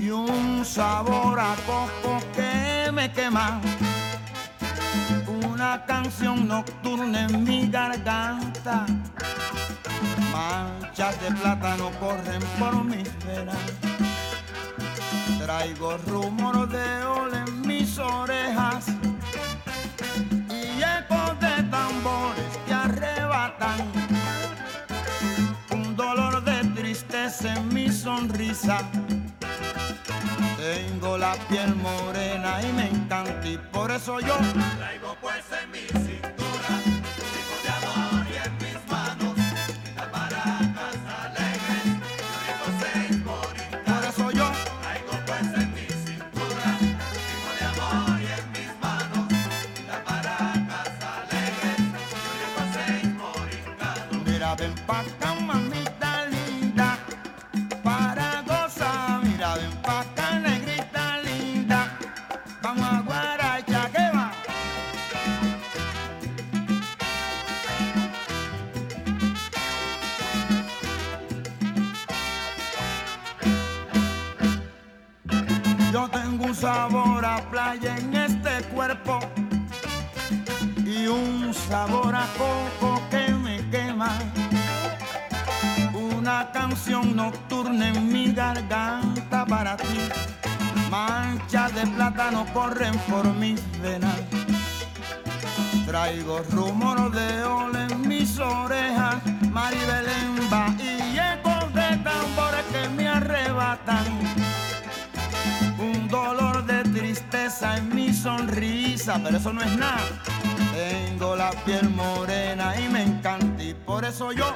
Y un sabor a coco que me quema. Una canción nocturna en mi garganta. Manchas de plátano corren por mis venas. Traigo rumor de ol en mis orejas sonrisa. Tengo la piel morena y me encanta y por eso yo traigo pues en mi cintura corren por mis venas. Traigo rumor de ol en mis orejas, Maribelemba y ecos de tambores que me arrebatan. Un dolor tristeza en mi sonrisa, pero eso no es nada. Tengo la piel morena y me encanta y por eso yo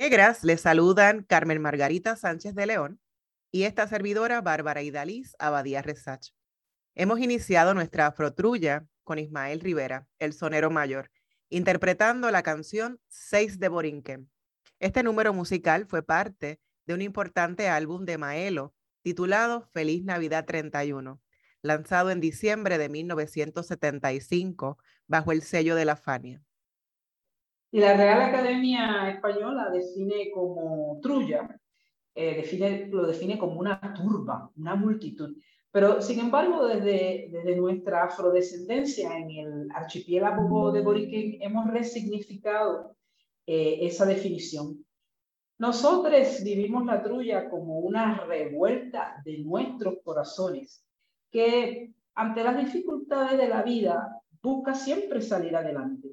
Negras le saludan Carmen Margarita Sánchez de León y esta servidora Bárbara Idaliz Abadía Resach. Hemos iniciado nuestra afrotrulla con Ismael Rivera, el sonero mayor, interpretando la canción Seis de Borinquen. Este número musical fue parte de un importante álbum de Maelo titulado Feliz Navidad 31, lanzado en diciembre de 1975 bajo el sello de la Fania. Y la Real Academia Española define como trulla, eh, define, lo define como una turba, una multitud. Pero, sin embargo, desde, desde nuestra afrodescendencia en el archipiélago de Boriquén hemos resignificado eh, esa definición. Nosotros vivimos la trulla como una revuelta de nuestros corazones que ante las dificultades de la vida busca siempre salir adelante.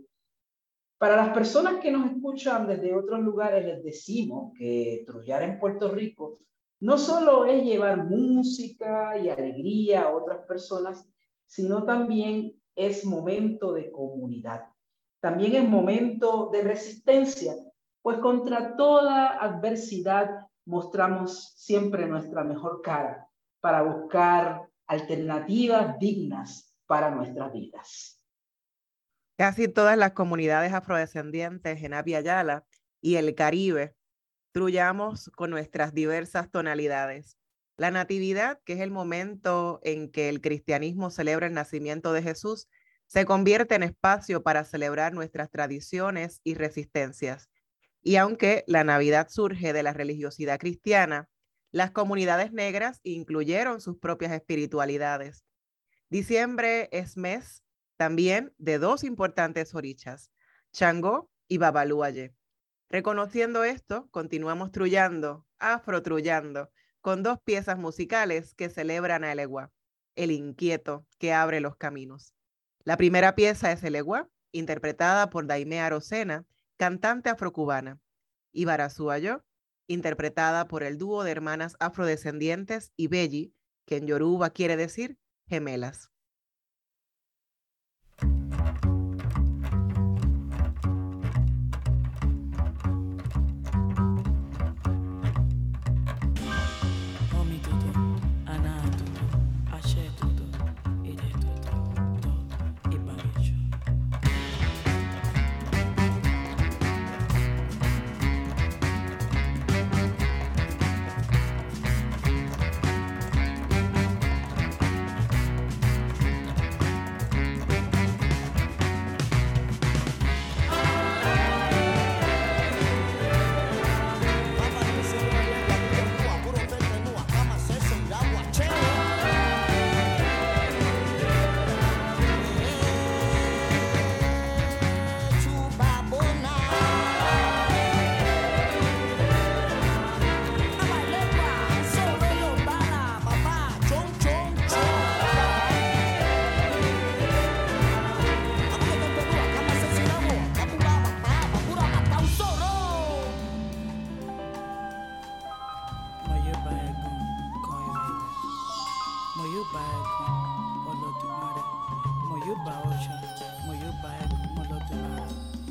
Para las personas que nos escuchan desde otros lugares, les decimos que trullar en Puerto Rico no solo es llevar música y alegría a otras personas, sino también es momento de comunidad. También es momento de resistencia, pues contra toda adversidad mostramos siempre nuestra mejor cara para buscar alternativas dignas para nuestras vidas. Casi todas las comunidades afrodescendientes en Apia Yala y el Caribe truyamos con nuestras diversas tonalidades. La Natividad, que es el momento en que el cristianismo celebra el nacimiento de Jesús, se convierte en espacio para celebrar nuestras tradiciones y resistencias. Y aunque la Navidad surge de la religiosidad cristiana, las comunidades negras incluyeron sus propias espiritualidades. Diciembre es mes también de dos importantes orichas, Changó y Babaluaye. Reconociendo esto, continuamos trullando, afrotrullando, con dos piezas musicales que celebran a Elegua, el inquieto que abre los caminos. La primera pieza es Elegua, interpretada por Daimea Rosena, cantante afrocubana, y Barasuayo, interpretada por el dúo de hermanas afrodescendientes y Belli, que en Yoruba quiere decir gemelas. mo yóò bá ẹ̀gbọ́n Olódùmarè mo yóò bá ọ̀ṣun mo yóò.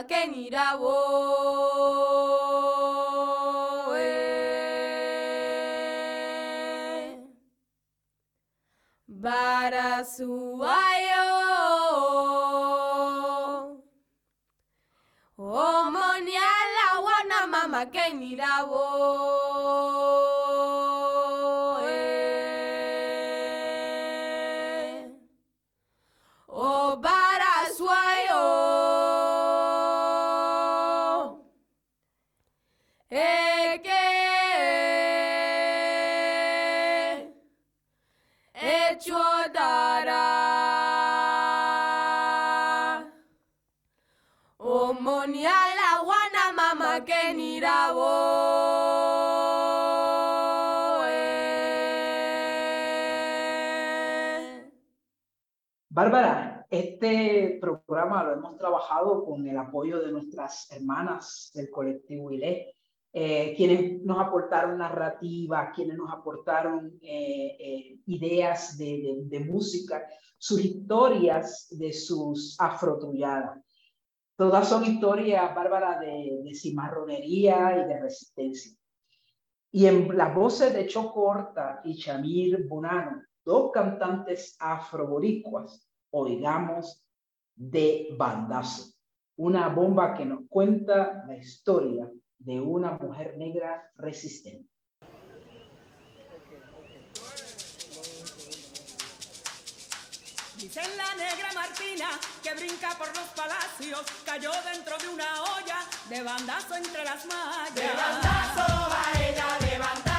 akenirawo eh. barasuayo omoni alawana mama kenirawo con el apoyo de nuestras hermanas del colectivo ILE, eh, quienes nos aportaron narrativa, quienes nos aportaron eh, eh, ideas de, de, música, sus historias de sus afrotrulladas. Todas son historias, Bárbara, de, de cimarronería y de resistencia. Y en las voces de Chocorta y Chamir Bonano, dos cantantes afroboricuas, oigamos de bandazo, una bomba que nos cuenta la historia de una mujer negra resistente. Dicen la negra Martina que brinca por los palacios, cayó dentro de una olla de bandazo entre las mallas. De bandazo a ella, de bandazo,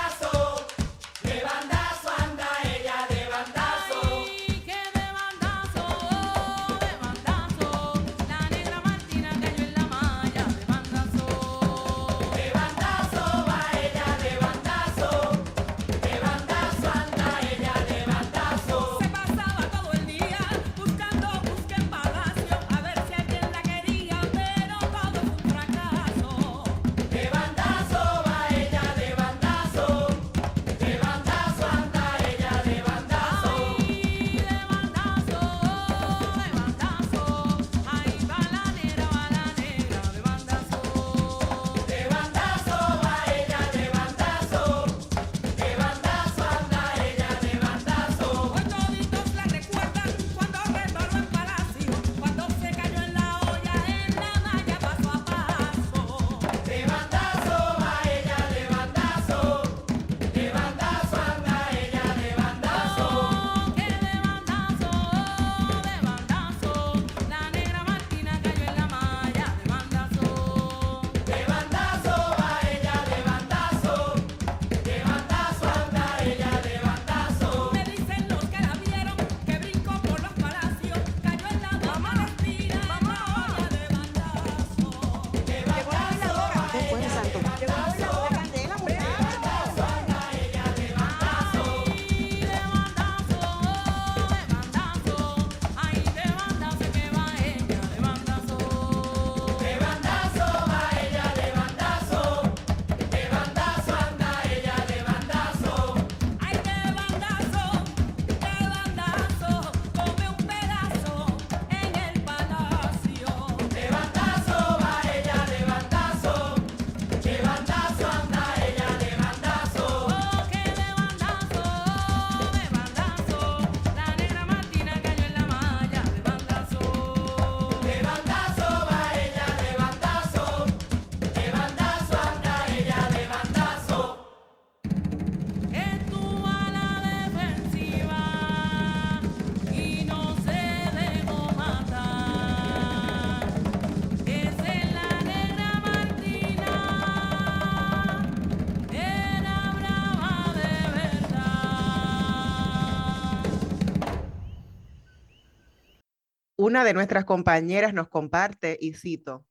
Una de nuestras compañeras nos comparte y cito,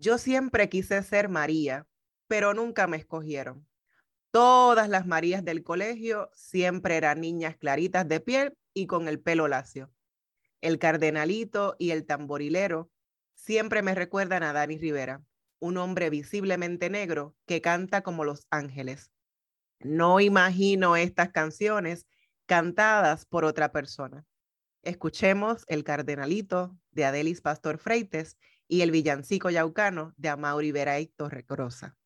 yo siempre quise ser María, pero nunca me escogieron. Todas las Marías del colegio siempre eran niñas claritas de piel y con el pelo lacio. El cardenalito y el tamborilero siempre me recuerdan a Dani Rivera, un hombre visiblemente negro que canta como los ángeles. No imagino estas canciones cantadas por otra persona. Escuchemos El Cardenalito de Adelis Pastor Freites y el villancico yaucano de Amaury Veray Torrecrosa.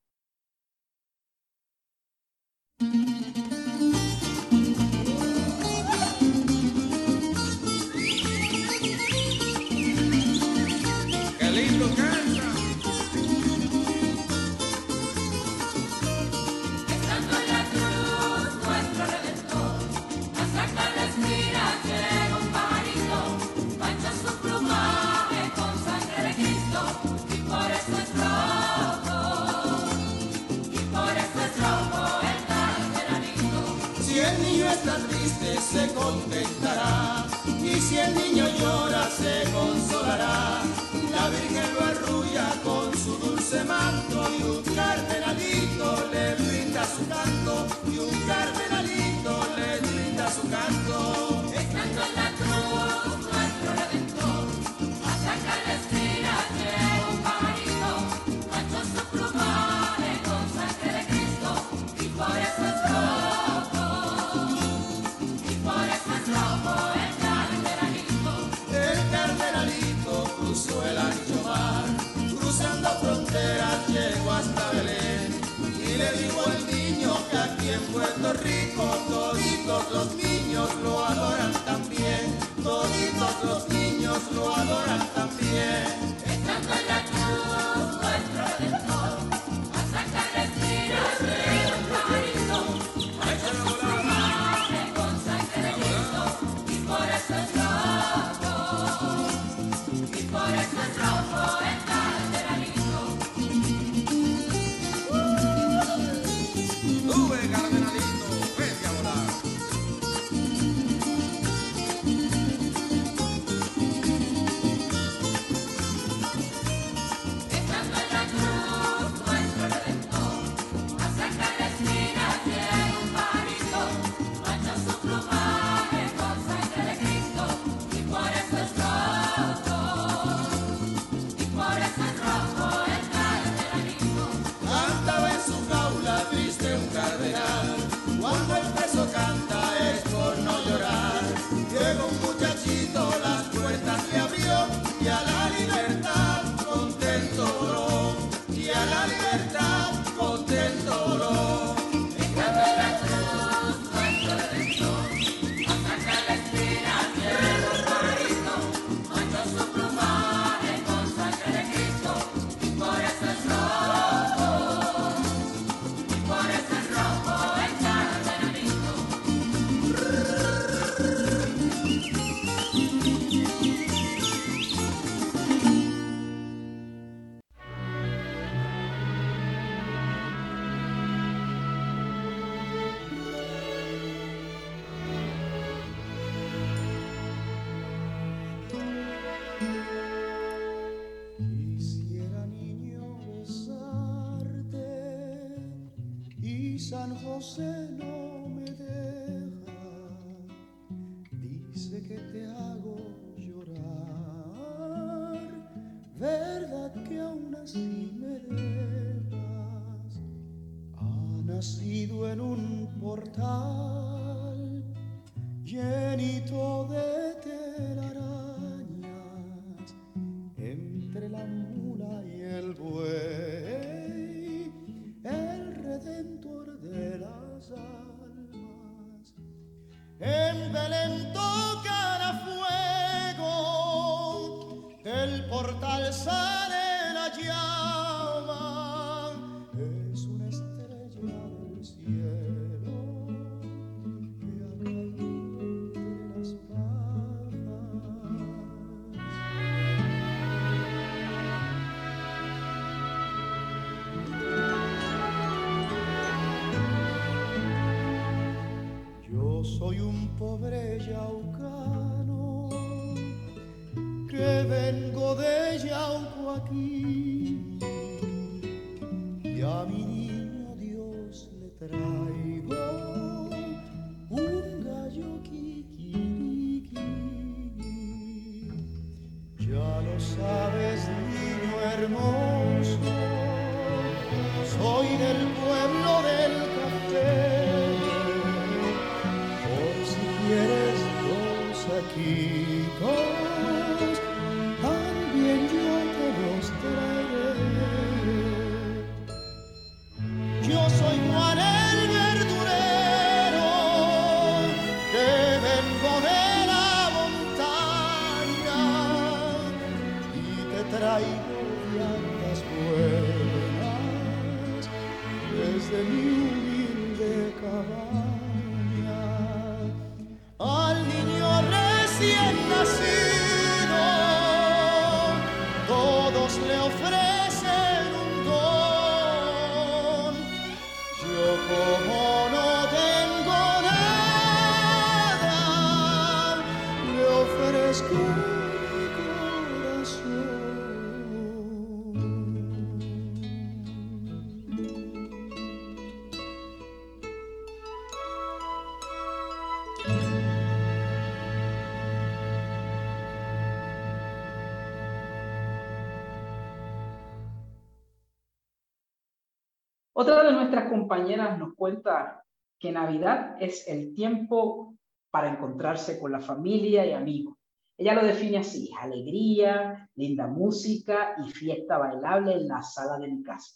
compañera nos cuenta que Navidad es el tiempo para encontrarse con la familia y amigos. Ella lo define así, alegría, linda música y fiesta bailable en la sala de mi casa.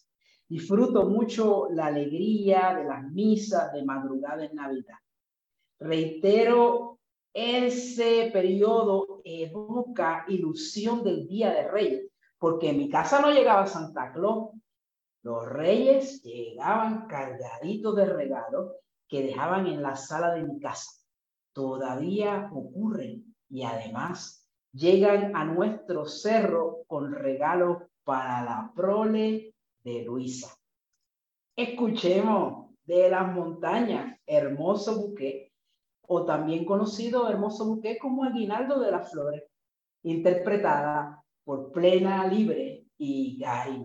Disfruto mucho la alegría de las misas de madrugada en Navidad. Reitero, ese periodo evoca ilusión del Día de Reyes, porque en mi casa no llegaba Santa Claus, los reyes llegaban cargaditos de regalos que dejaban en la sala de mi casa. Todavía ocurren y además llegan a nuestro cerro con regalos para la prole de Luisa. Escuchemos de las montañas, hermoso buque, o también conocido hermoso buque como aguinaldo de las flores, interpretada por Plena Libre y Gary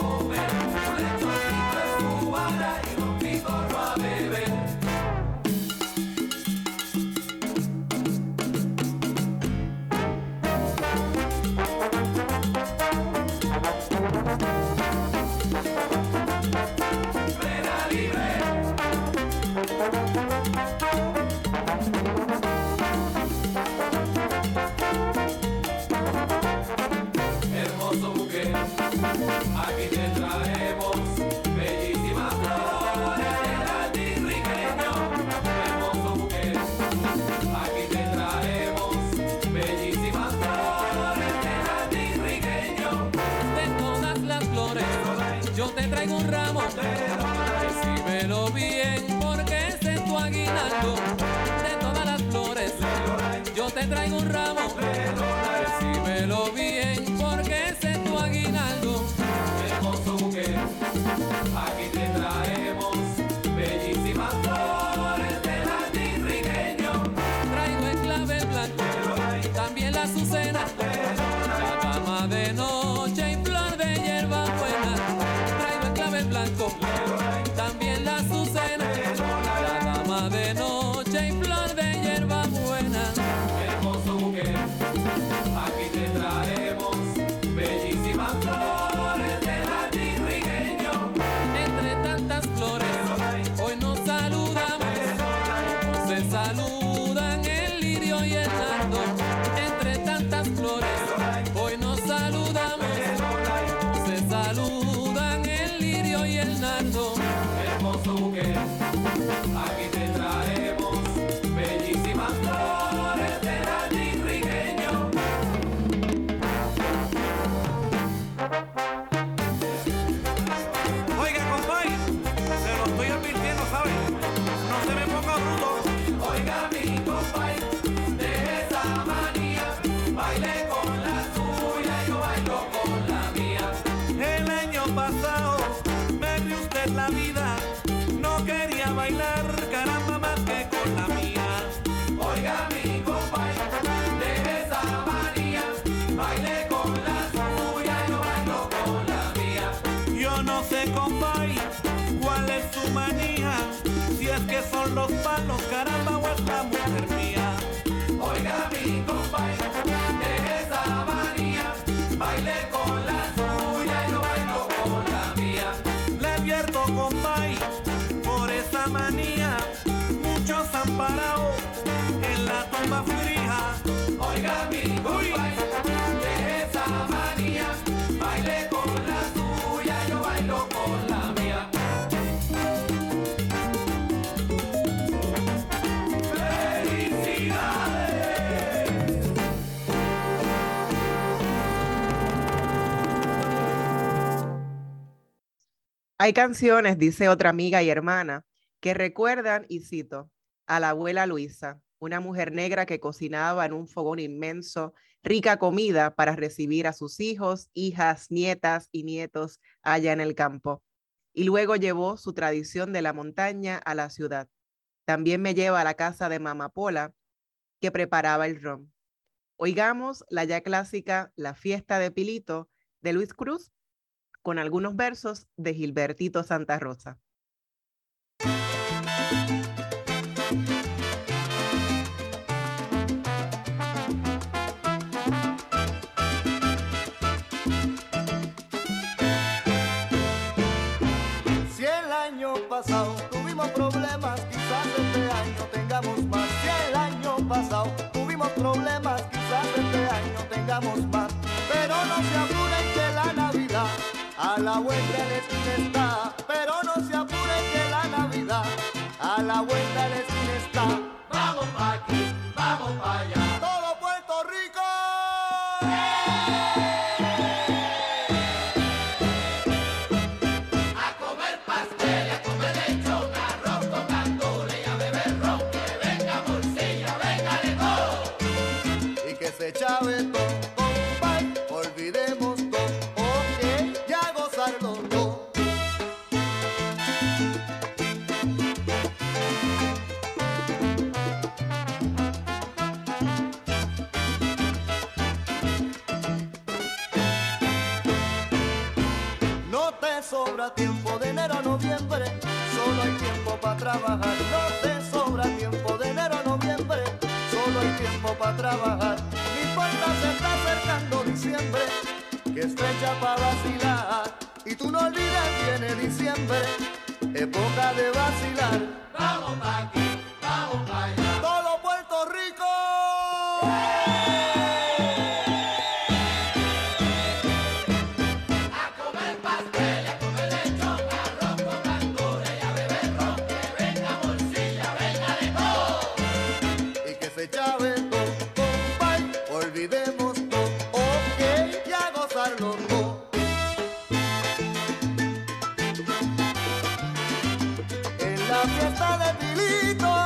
Open. bailando con la Hay canciones, dice otra amiga y hermana, que recuerdan, y cito, a la abuela Luisa, una mujer negra que cocinaba en un fogón inmenso rica comida para recibir a sus hijos, hijas, nietas y nietos allá en el campo. Y luego llevó su tradición de la montaña a la ciudad. También me lleva a la casa de Mamapola, que preparaba el ron. Oigamos la ya clásica La fiesta de Pilito de Luis Cruz con algunos versos de Gilbertito Santa Rosa. pasado tuvimos problemas, quizás este año tengamos más. Si el año pasado tuvimos problemas, quizás este año tengamos más. Pero no se apuren que la Navidad a la vuelta de la está. Pero no se apuren que la Navidad a la vuelta de la está. Vamos pa' aquí, vamos pa' allá. remember. la fiesta de Pilito.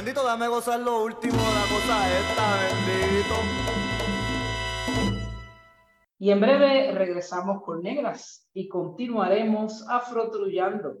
Bendito, dame gozar lo último de la cosa esta, bendito. Y en breve regresamos con Negras y continuaremos afrotrullando.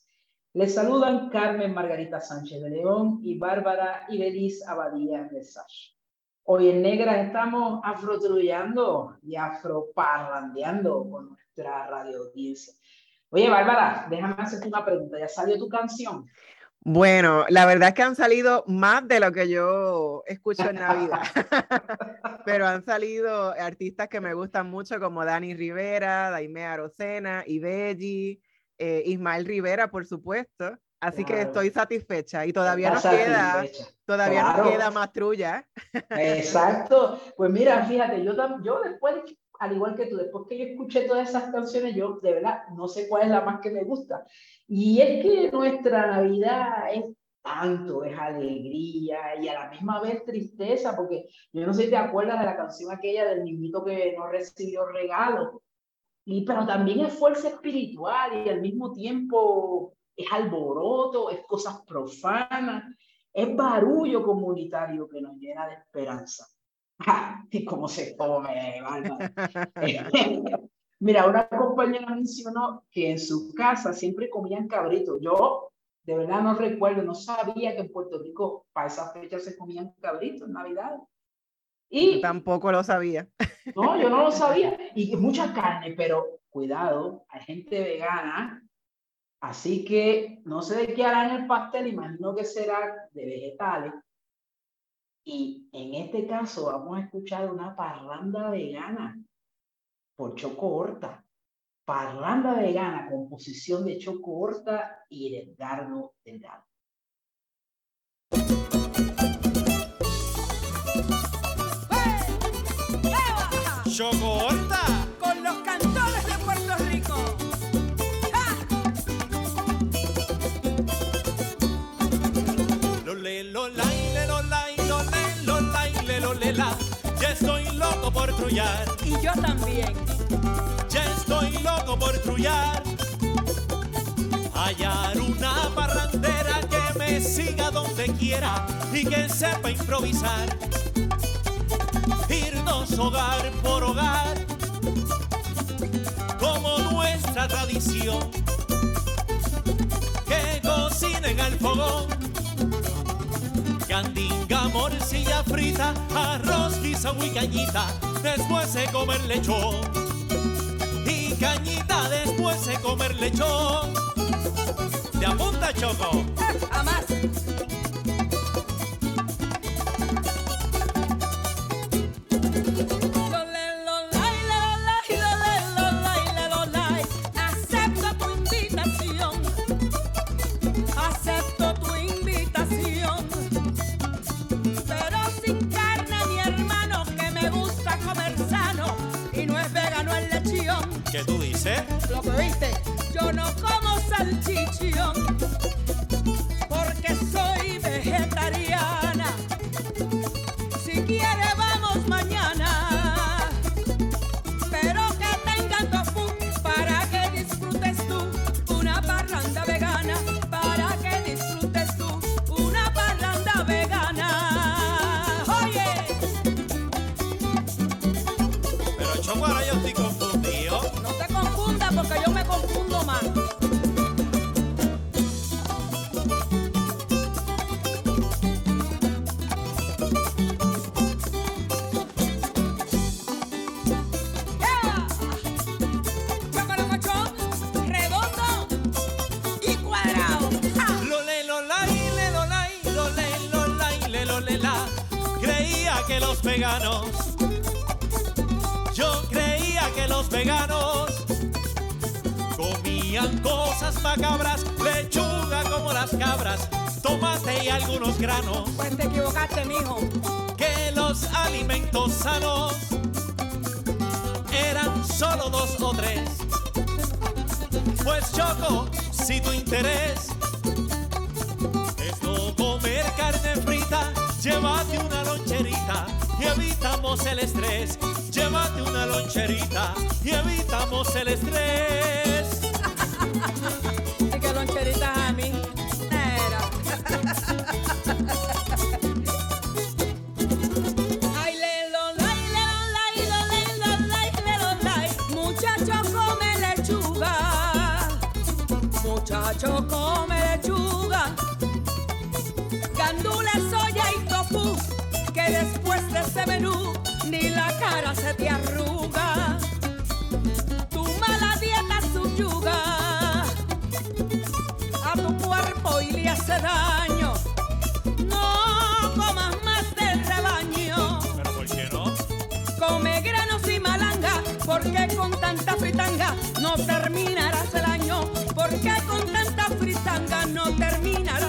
Les saludan Carmen Margarita Sánchez de León y Bárbara Ibeliz Abadía de Sash. Hoy en Negras estamos afrotrullando y afroparrandeando con nuestra radio audiencia. Oye, Bárbara, déjame hacerte una pregunta. ¿Ya salió tu canción? Bueno, la verdad es que han salido más de lo que yo escucho en Navidad, pero han salido artistas que me gustan mucho como Dani Rivera, Daime Arocena, Ibelli, eh, Ismael Rivera, por supuesto. Así que estoy satisfecha y todavía nos Estás queda, todavía Claro. nos queda más trulla. Exacto. Pues mira, fíjate, yo, yo después, al igual que tú, después que yo escuché todas esas canciones, yo de verdad no sé cuál es la más que me gusta. Y es que nuestra Navidad es tanto, es alegría y a la misma vez tristeza, porque yo no sé si te acuerdas de la canción aquella del niñito que no recibió regalo. Y, pero también es fuerza espiritual y al mismo tiempo es alboroto, es cosas profanas, es barullo comunitario que nos llena de esperanza. ¡Ja! Y cómo se come, Bárbara. Mira, una compañera mencionó que en su casa siempre comían cabritos. Yo de verdad no recuerdo, no sabía que en Puerto Rico para esa fecha se comían cabritos en Navidad. Y Tampoco lo sabía. no, yo no lo sabía. Y mucha carne, pero cuidado, hay gente vegana. Así que no sé de qué harán el pastel, imagino que será de vegetales. Y en este caso vamos a escuchar una parranda vegana por Choco Horta. Parranda vegana, composición de Choco Horta y de Edgardo Delgado. Chocorta. Con los cantores de Puerto Rico. Lo le, lo lai, le, lo lai, lo le, lo lai, le, lo le, la. Ya estoy loco por trullar, Y yo también. ya estoy loco por trullar. Hallar una parrandera que me siga donde quiera y que sepa improvisar. Irnos hogar por hogar, como nuestra tradición. Que cocinen al fogón Candinga, morcilla frita, arroz, guisado y cañita, después se come el lechón. Y cañita, después se come el lechón. ¿Te apunta, Choco? Evitamos el estrés. Y que loncheritas a mí. Era. Ay, lelo, lay, lelo, lay, lo, lelo, lay, lelo, lay. Muchacho come lechuga. Muchacho come lechuga. Gandules, soya y tofu. Que después de ese menú ni la cara se te arruga. Hace daño. No comas más del rebaño. ¿Pero por qué no? Come granos y malanga, porque con tanta fritanga no terminarás el año. Porque con tanta fritanga no terminarás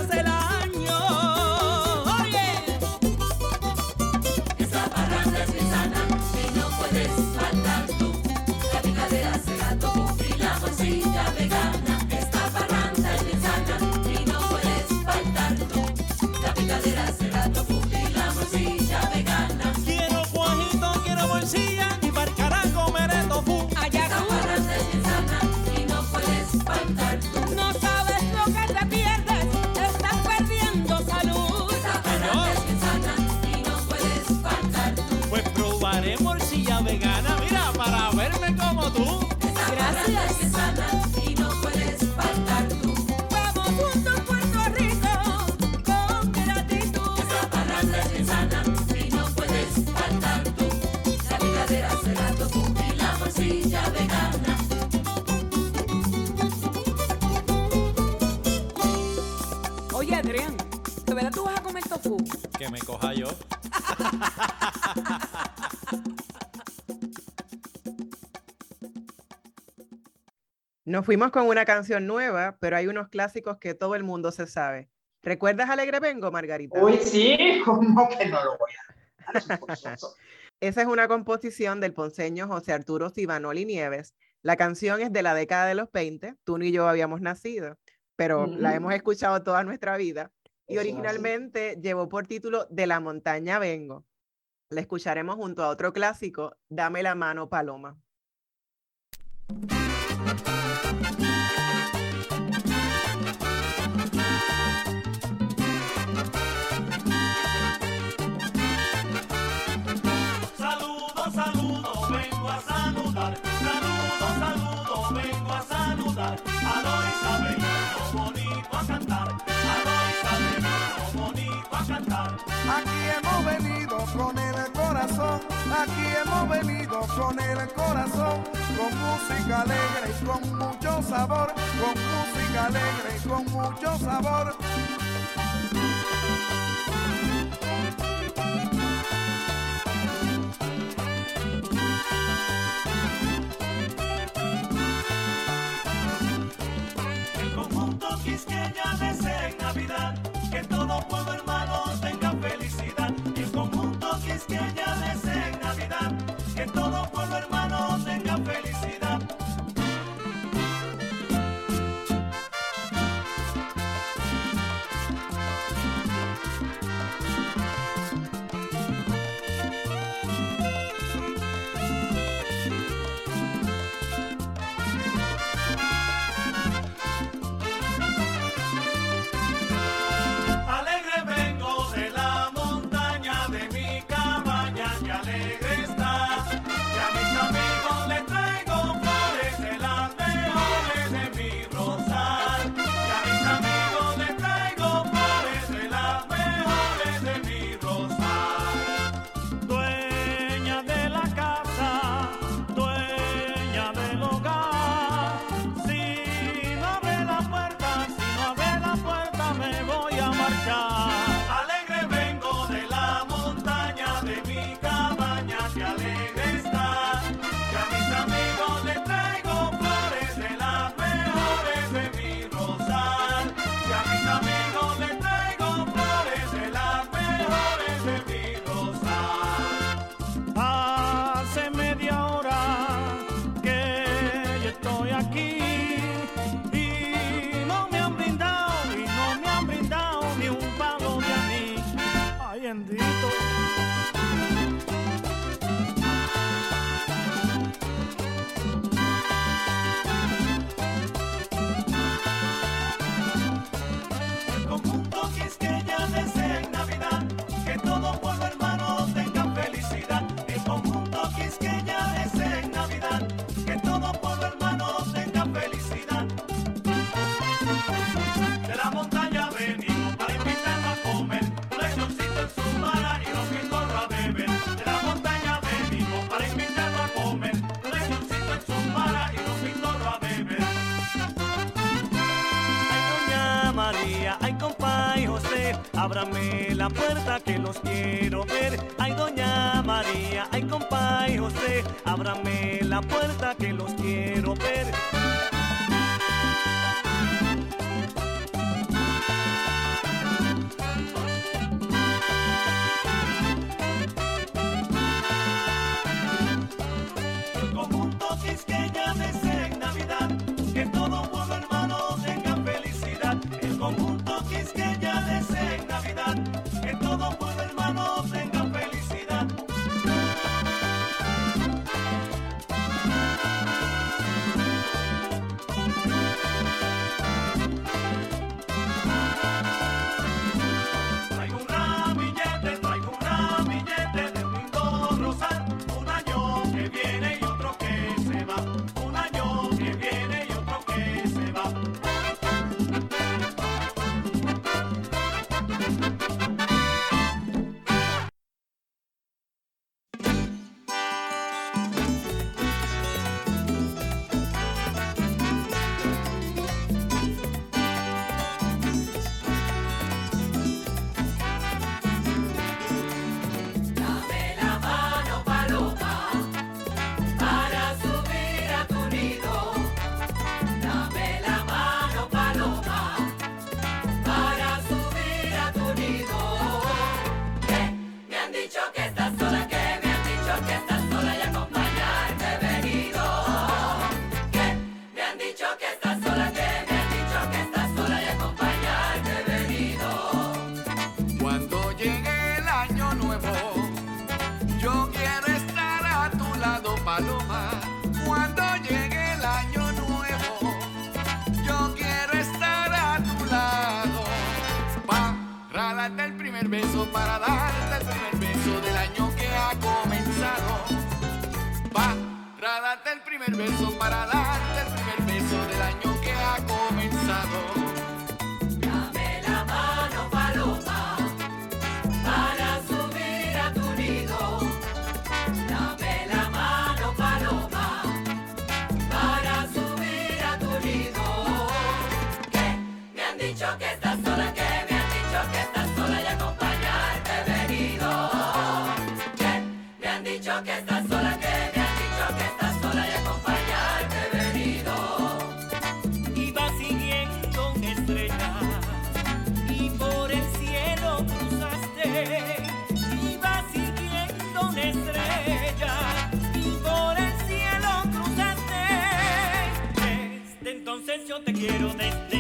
verdad tú vas a comer tofu? Que me coja yo. Nos fuimos con una canción nueva, pero hay unos clásicos que todo el mundo se sabe. ¿Recuerdas Alegre Vengo, Margarita? Uy, sí, ¿cómo que no lo voy a. Esa es una composición del ponceño José Arturo Sibanoli Nieves. La canción es de la década de los 20, tú ni yo habíamos nacido, pero la Ujú. hemos escuchado toda nuestra vida. Y originalmente llevó por título De la montaña vengo. La escucharemos junto a otro clásico, Dame la mano, Paloma. Aquí hemos venido con el corazón, con música alegre y con mucho sabor, con música alegre y con mucho sabor. El conjunto Quisqueya desea Navidad que todo pueblo hermano ábrame la puerta que los quiero ver. Ay, doña María, ay, compa y José, ábrame la puerta que los perversos para quiero decir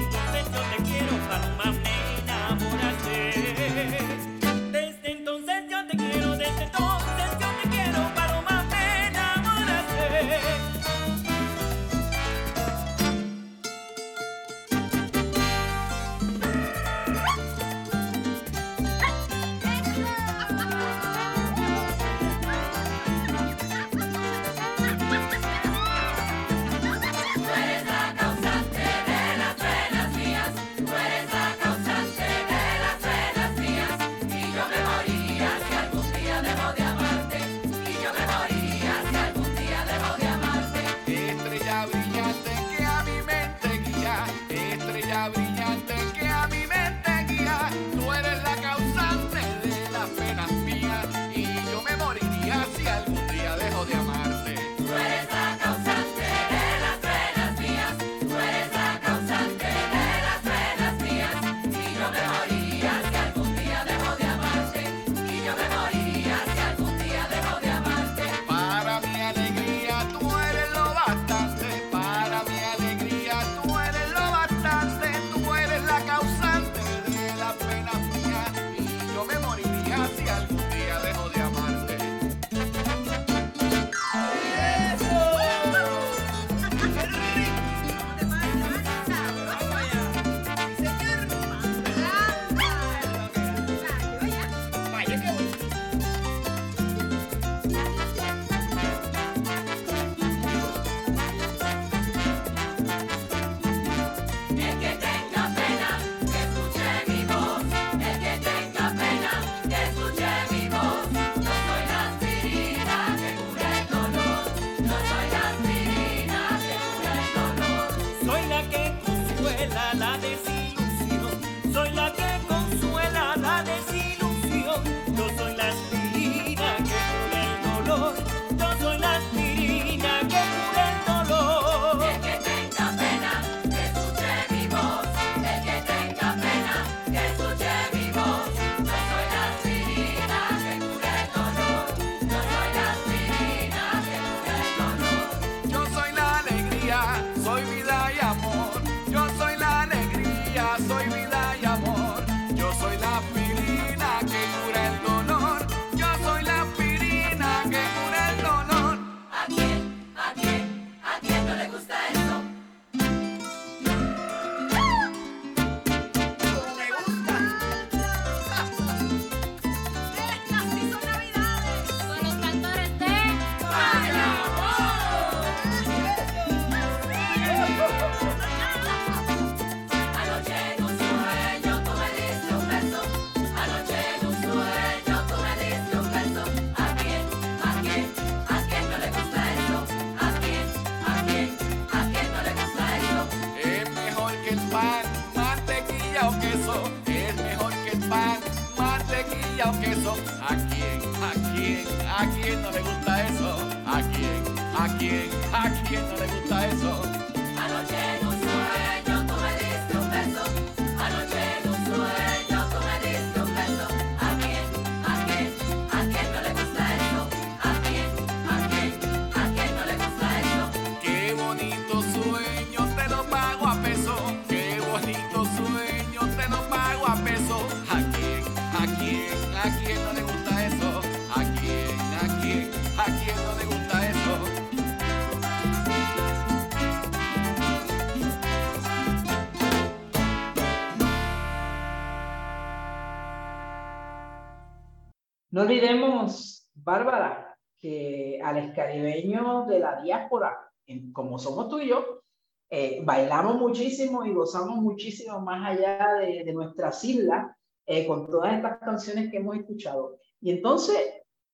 No olvidemos, Bárbara, que al caribeños de la diáspora, en, como somos tú y yo, eh, bailamos muchísimo y gozamos muchísimo más allá de, de nuestras islas eh, con todas estas canciones que hemos escuchado. Y entonces,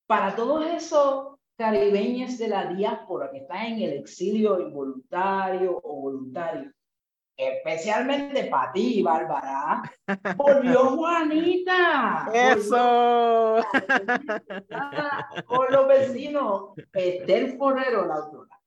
para todos esos caribeños de la diáspora que están en el exilio involuntario o voluntario, especialmente para ti, Bárbara, volvió Juanita. Eso. Volvió con los vecinos, Estel Forero, la autora.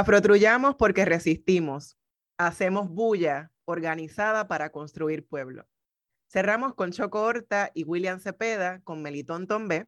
Afrotrullamos porque resistimos. Hacemos bulla organizada para construir pueblo. Cerramos con Choco Horta y William Cepeda con Melitón Tombé.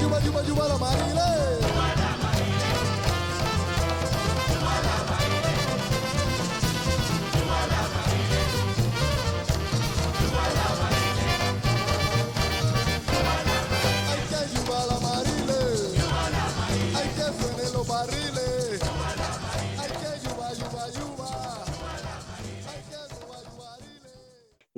Dilma, Dilma, Dilma, Marina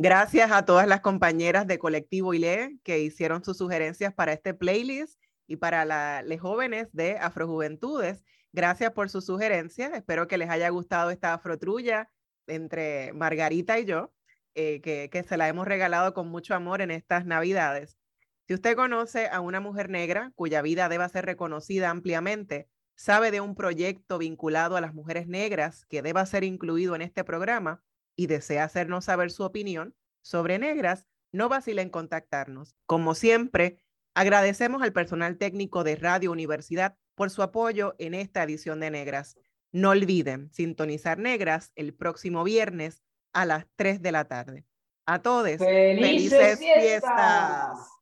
Gracias a todas las compañeras de Colectivo ILE que hicieron sus sugerencias para este playlist y para las jóvenes de Afrojuventudes. Gracias por sus sugerencias. Espero que les haya gustado esta afrotrulla entre Margarita y yo, eh, que, que se la hemos regalado con mucho amor en estas Navidades. Si usted conoce a una mujer negra cuya vida deba ser reconocida ampliamente, sabe de un proyecto vinculado a las mujeres negras que deba ser incluido en este programa y desea hacernos saber su opinión sobre negras, no vacile en contactarnos. Como siempre, agradecemos al personal técnico de Radio Universidad por su apoyo en esta edición de Negras. No olviden sintonizar Negras el próximo viernes a las 3 de la tarde. A todos, ¡Felices fiestas!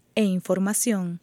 e información.